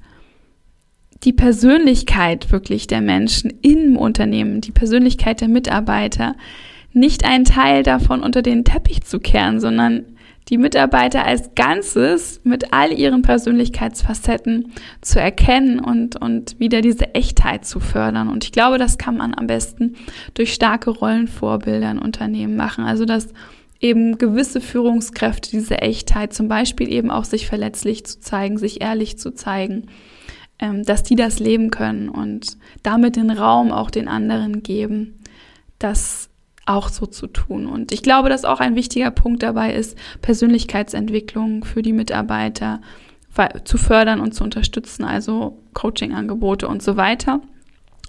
die Persönlichkeit wirklich der Menschen im Unternehmen, die Persönlichkeit der Mitarbeiter, nicht einen Teil davon unter den Teppich zu kehren, sondern die Mitarbeiter als Ganzes mit all ihren Persönlichkeitsfacetten zu erkennen und, und wieder diese Echtheit zu fördern. Und ich glaube, das kann man am besten durch starke Rollenvorbilder in Unternehmen machen. Also, dass eben gewisse Führungskräfte diese Echtheit, zum Beispiel eben auch sich verletzlich zu zeigen, sich ehrlich zu zeigen, ähm, dass die das leben können und damit den Raum auch den anderen geben, dass auch so zu tun. Und ich glaube, dass auch ein wichtiger Punkt dabei ist, Persönlichkeitsentwicklung für die Mitarbeiter zu fördern und zu unterstützen, also Coaching-Angebote und so weiter.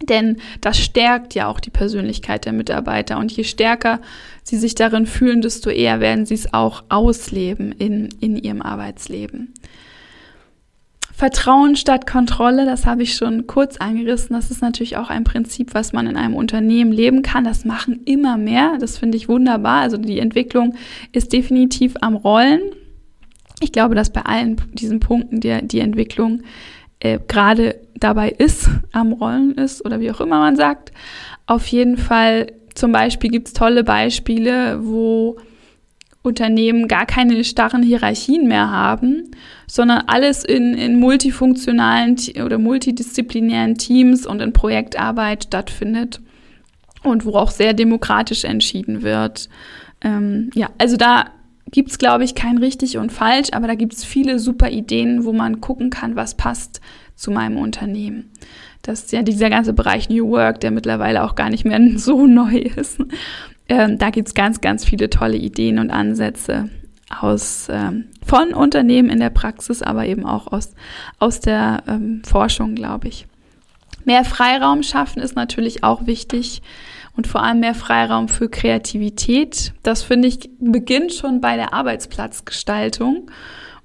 Denn das stärkt ja auch die Persönlichkeit der Mitarbeiter. Und je stärker sie sich darin fühlen, desto eher werden sie es auch ausleben in, in ihrem Arbeitsleben. Vertrauen statt Kontrolle, das habe ich schon kurz angerissen. Das ist natürlich auch ein Prinzip, was man in einem Unternehmen leben kann. Das machen immer mehr. Das finde ich wunderbar. Also die Entwicklung ist definitiv am Rollen. Ich glaube, dass bei allen diesen Punkten die, die Entwicklung äh, gerade dabei ist, am Rollen ist oder wie auch immer man sagt. Auf jeden Fall, zum Beispiel gibt es tolle Beispiele, wo Unternehmen gar keine starren Hierarchien mehr haben, sondern alles in, in multifunktionalen oder multidisziplinären Teams und in Projektarbeit stattfindet und wo auch sehr demokratisch entschieden wird. Ähm, ja, also da gibt's glaube ich, kein richtig und falsch, aber da gibt's viele super Ideen, wo man gucken kann, was passt zu meinem Unternehmen. Das ist ja dieser ganze Bereich New Work, der mittlerweile auch gar nicht mehr so neu ist. Ähm, da gibt es ganz, ganz viele tolle Ideen und Ansätze aus, ähm, von Unternehmen in der Praxis, aber eben auch aus, aus der ähm, Forschung, glaube ich. Mehr Freiraum schaffen ist natürlich auch wichtig und vor allem mehr Freiraum für Kreativität. Das finde ich beginnt schon bei der Arbeitsplatzgestaltung.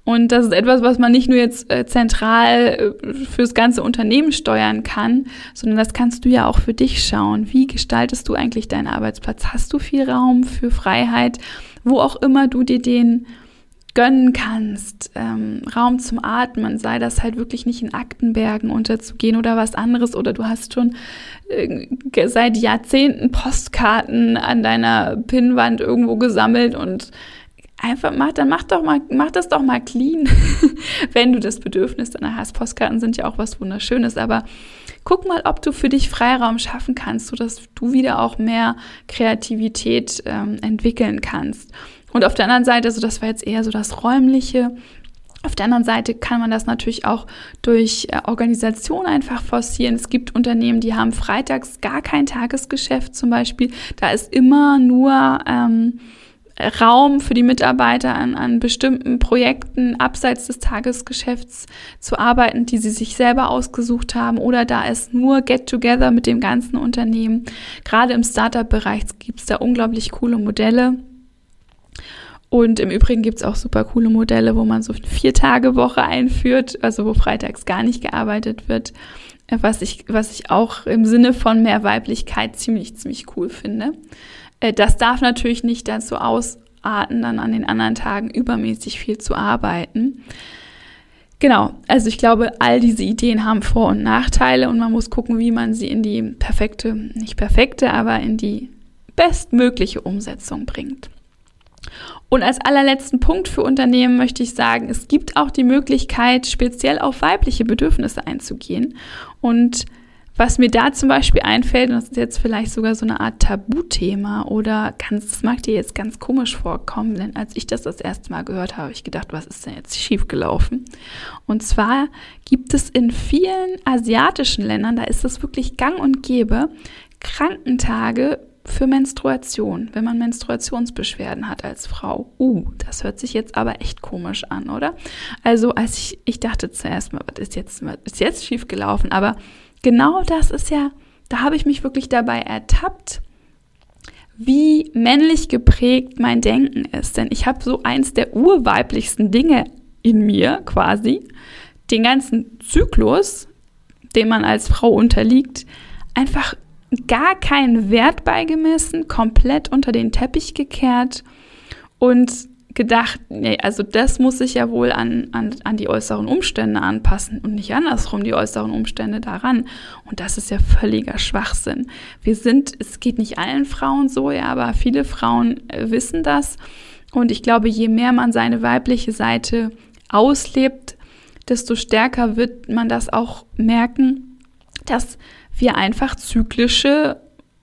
Und das ist etwas, was man nicht nur jetzt äh, zentral äh, fürs ganze Unternehmen steuern kann, sondern das kannst du ja auch für dich schauen. Wie gestaltest du eigentlich deinen Arbeitsplatz? Hast du viel Raum für Freiheit, wo auch immer du dir den gönnen kannst, ähm, Raum zum Atmen, sei das halt wirklich nicht in Aktenbergen unterzugehen oder was anderes oder du hast schon äh, seit Jahrzehnten Postkarten an deiner Pinnwand irgendwo gesammelt und einfach mach, dann mach doch mal, mach das doch mal clean, wenn du das Bedürfnis danach hast. Postkarten sind ja auch was Wunderschönes, aber guck mal, ob du für dich Freiraum schaffen kannst, sodass du wieder auch mehr Kreativität ähm, entwickeln kannst. Und auf der anderen Seite, so das war jetzt eher so das räumliche, Auf der anderen Seite kann man das natürlich auch durch äh, Organisation einfach forcieren. Es gibt Unternehmen, die haben freitags gar kein Tagesgeschäft zum Beispiel. Da ist immer nur ähm, Raum für die Mitarbeiter an, an bestimmten Projekten abseits des Tagesgeschäfts zu arbeiten, die sie sich selber ausgesucht haben. Oder da ist nur Get-Together mit dem ganzen Unternehmen. Gerade im Startup-Bereich gibt es da unglaublich coole Modelle. Und im Übrigen gibt es auch super coole Modelle, wo man so eine Vier-Tage-Woche einführt, also wo freitags gar nicht gearbeitet wird, äh, was ich, was ich auch im Sinne von mehr Weiblichkeit ziemlich, ziemlich cool finde. Äh, das darf natürlich nicht dazu ausarten, dann an den anderen Tagen übermäßig viel zu arbeiten. Genau, also ich glaube, all diese Ideen haben Vor- und Nachteile und man muss gucken, wie man sie in die perfekte, nicht perfekte, aber in die bestmögliche Umsetzung bringt. Und als allerletzten Punkt für Unternehmen möchte ich sagen, es gibt auch die Möglichkeit, speziell auf weibliche Bedürfnisse einzugehen. Und was mir da zum Beispiel einfällt, und das ist jetzt vielleicht sogar so eine Art Tabuthema oder ganz, das mag dir jetzt ganz komisch vorkommen, denn als ich das das erste Mal gehört habe, habe ich gedacht, was ist denn jetzt schiefgelaufen? Und zwar gibt es in vielen asiatischen Ländern, da ist es wirklich gang und gäbe, Krankentage für Menstruation, wenn man Menstruationsbeschwerden hat als Frau. Uh, das hört sich jetzt aber echt komisch an, oder? Also, als ich, ich dachte zuerst mal, was ist jetzt, was ist jetzt schiefgelaufen? Aber genau das ist ja, da habe ich mich wirklich dabei ertappt, wie männlich geprägt mein Denken ist. Denn ich habe so eins der urweiblichsten Dinge in mir quasi, den ganzen Zyklus, dem man als Frau unterliegt, einfach gar keinen Wert beigemessen, komplett unter den Teppich gekehrt und gedacht, nee, also das muss sich ja wohl an, an, an die äußeren Umstände anpassen und nicht andersrum die äußeren Umstände daran. Und das ist ja völliger Schwachsinn. Wir sind, es geht nicht allen Frauen so, ja, aber viele Frauen äh, wissen das. Und ich glaube, je mehr man seine weibliche Seite auslebt, desto stärker wird man das auch merken, dass wir einfach zyklische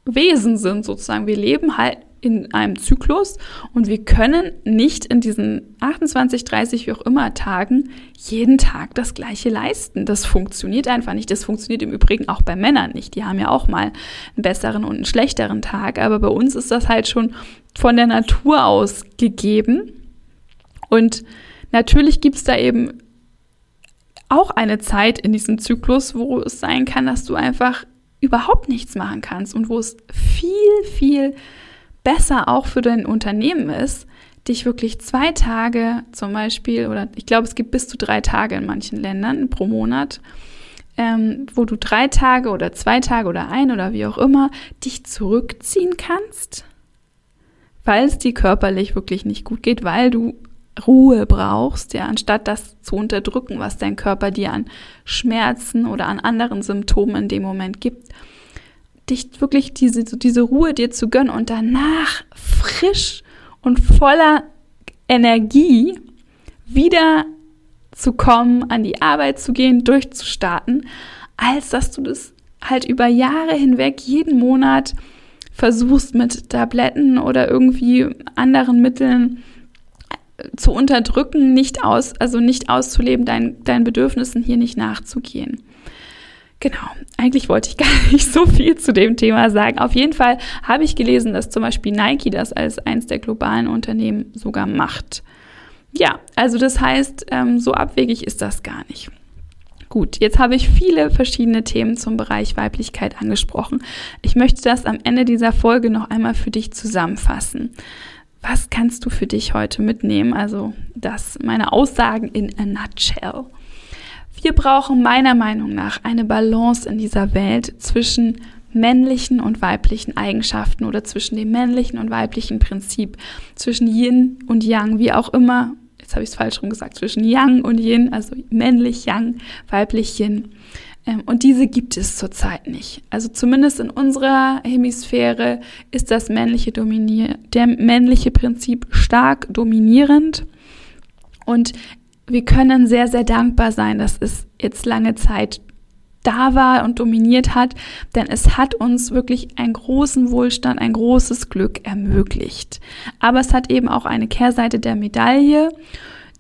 Wesen sind, sozusagen. Wir leben halt in einem Zyklus und wir können nicht in diesen 28, 30, wie auch immer Tagen jeden Tag das Gleiche leisten. Das funktioniert einfach nicht. Das funktioniert im Übrigen auch bei Männern nicht. Die haben ja auch mal einen besseren und einen schlechteren Tag, aber bei uns ist das halt schon von der Natur aus gegeben. Und natürlich gibt es da eben auch eine Zeit in diesem Zyklus, wo es sein kann, dass du einfach überhaupt nichts machen kannst und wo es viel, viel besser auch für dein Unternehmen ist, dich wirklich zwei Tage zum Beispiel, oder ich glaube, es gibt bis zu drei Tage in manchen Ländern pro Monat, ähm, wo du drei Tage oder zwei Tage oder ein oder wie auch immer dich zurückziehen kannst, weil es dir körperlich wirklich nicht gut geht, weil du Ruhe brauchst, ja, anstatt das zu unterdrücken, was dein Körper dir an Schmerzen oder an anderen Symptomen in dem Moment gibt, dich wirklich diese, diese Ruhe dir zu gönnen und danach frisch und voller Energie wieder zu kommen, an die Arbeit zu gehen, durchzustarten, als dass du das halt über Jahre hinweg jeden Monat versuchst mit Tabletten oder irgendwie anderen Mitteln zu unterdrücken, nicht aus, also nicht auszuleben, dein, deinen Bedürfnissen hier nicht nachzugehen. Genau, eigentlich wollte ich gar nicht so viel zu dem Thema sagen. Auf jeden Fall habe ich gelesen, dass zum Beispiel Nike das als eins der globalen Unternehmen sogar macht. Ja, also das heißt, ähm, so abwegig ist das gar nicht. Gut, jetzt habe ich viele verschiedene Themen zum Bereich Weiblichkeit angesprochen. Ich möchte das am Ende dieser Folge noch einmal für dich zusammenfassen was kannst du für dich heute mitnehmen? Also das meine Aussagen in a nutshell. Wir brauchen meiner Meinung nach eine Balance in dieser Welt zwischen männlichen und weiblichen Eigenschaften oder zwischen dem männlichen und weiblichen Prinzip, zwischen Yin und Yang, wie auch immer. Jetzt habe ich es falsch rum gesagt, zwischen Yang und Yin, also männlich Yang, weiblich Yin. Ähm, und diese gibt es zurzeit nicht. Also zumindest in unserer Hemisphäre ist das männliche Dominier der männliche Prinzip stark dominierend. Und wir können sehr, sehr dankbar sein, dass es jetzt lange Zeit da war und dominiert hat, denn es hat uns wirklich einen großen Wohlstand, ein großes Glück ermöglicht. Aber es hat eben auch eine Kehrseite der Medaille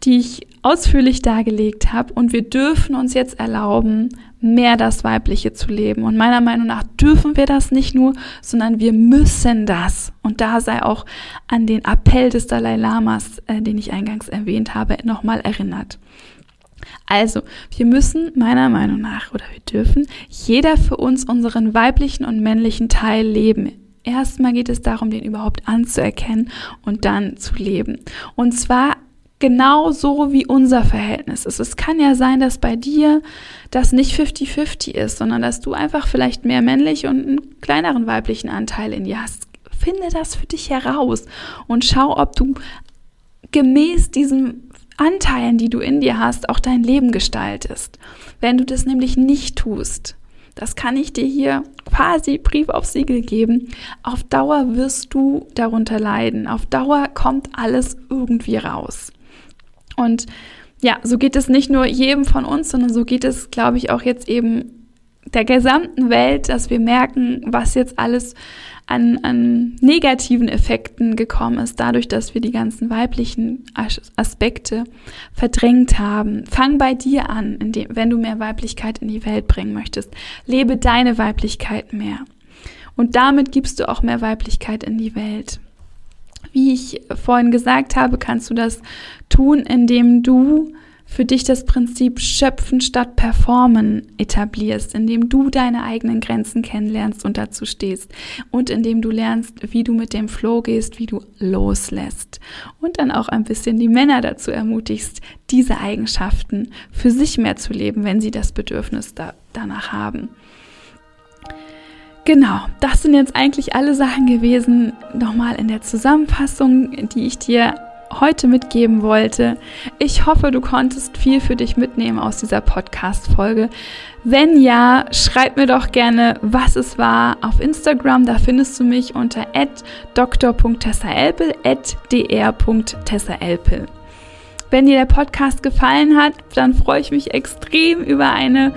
die ich ausführlich dargelegt habe. Und wir dürfen uns jetzt erlauben, mehr das Weibliche zu leben. Und meiner Meinung nach dürfen wir das nicht nur, sondern wir müssen das. Und da sei auch an den Appell des Dalai Lamas, äh, den ich eingangs erwähnt habe, nochmal erinnert. Also, wir müssen meiner Meinung nach oder wir dürfen jeder für uns unseren weiblichen und männlichen Teil leben. Erstmal geht es darum, den überhaupt anzuerkennen und dann zu leben. Und zwar genau so wie unser Verhältnis ist. Es kann ja sein, dass bei dir das nicht 50-50 ist, sondern dass du einfach vielleicht mehr männlich und einen kleineren weiblichen Anteil in dir hast. Finde das für dich heraus und schau, ob du gemäß diesen Anteilen, die du in dir hast, auch dein Leben gestaltest. Wenn du das nämlich nicht tust, das kann ich dir hier quasi Brief auf Siegel geben. Auf Dauer wirst du darunter leiden. Auf Dauer kommt alles irgendwie raus. Und ja, so geht es nicht nur jedem von uns, sondern so geht es, glaube ich, auch jetzt eben der gesamten Welt, dass wir merken, was jetzt alles an, an negativen Effekten gekommen ist, dadurch, dass wir die ganzen weiblichen Aspekte verdrängt haben. Fang bei dir an, indem, wenn du mehr Weiblichkeit in die Welt bringen möchtest. Lebe deine Weiblichkeit mehr. Und damit gibst du auch mehr Weiblichkeit in die Welt. Wie ich vorhin gesagt habe, kannst du das tun, indem du für dich das Prinzip Schöpfen statt Performen etablierst, indem du deine eigenen Grenzen kennenlernst und dazu stehst und indem du lernst, wie du mit dem Flow gehst, wie du loslässt und dann auch ein bisschen die Männer dazu ermutigst, diese Eigenschaften für sich mehr zu leben, wenn sie das Bedürfnis da, danach haben. Genau, das sind jetzt eigentlich alle Sachen gewesen, nochmal in der Zusammenfassung, die ich dir heute mitgeben wollte. Ich hoffe, du konntest viel für dich mitnehmen aus dieser Podcast-Folge. Wenn ja, schreib mir doch gerne, was es war auf Instagram. Da findest du mich unter dr.tessaelpel, dr.tessaelpel. Wenn dir der Podcast gefallen hat, dann freue ich mich extrem über eine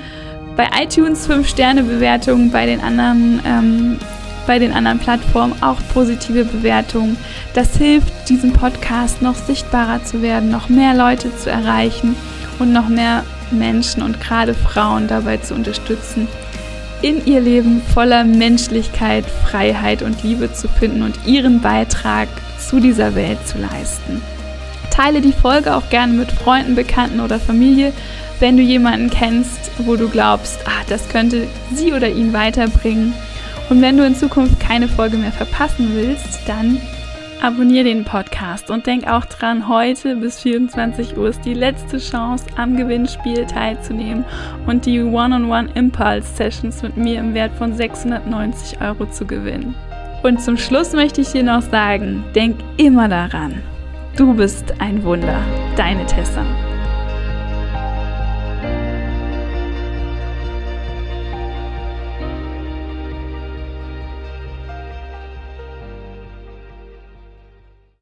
bei iTunes 5-Sterne-Bewertung, bei den anderen ähm, bei den anderen Plattformen auch positive Bewertungen. Das hilft, diesem Podcast noch sichtbarer zu werden, noch mehr Leute zu erreichen und noch mehr Menschen und gerade Frauen dabei zu unterstützen, in ihr Leben voller Menschlichkeit, Freiheit und Liebe zu finden und ihren Beitrag zu dieser Welt zu leisten. Teile die Folge auch gerne mit Freunden, Bekannten oder Familie, wenn du jemanden kennst, wo du glaubst, ah, das könnte sie oder ihn weiterbringen. Und wenn du in Zukunft keine Folge mehr verpassen willst, dann abonniere den Podcast und denk auch dran, heute bis 24 Uhr ist die letzte Chance, am Gewinnspiel teilzunehmen und die One-on-One Impulse Sessions mit mir im Wert von 690 Euro zu gewinnen. Und zum Schluss möchte ich dir noch sagen, denk immer daran, du bist ein Wunder, deine Tessa.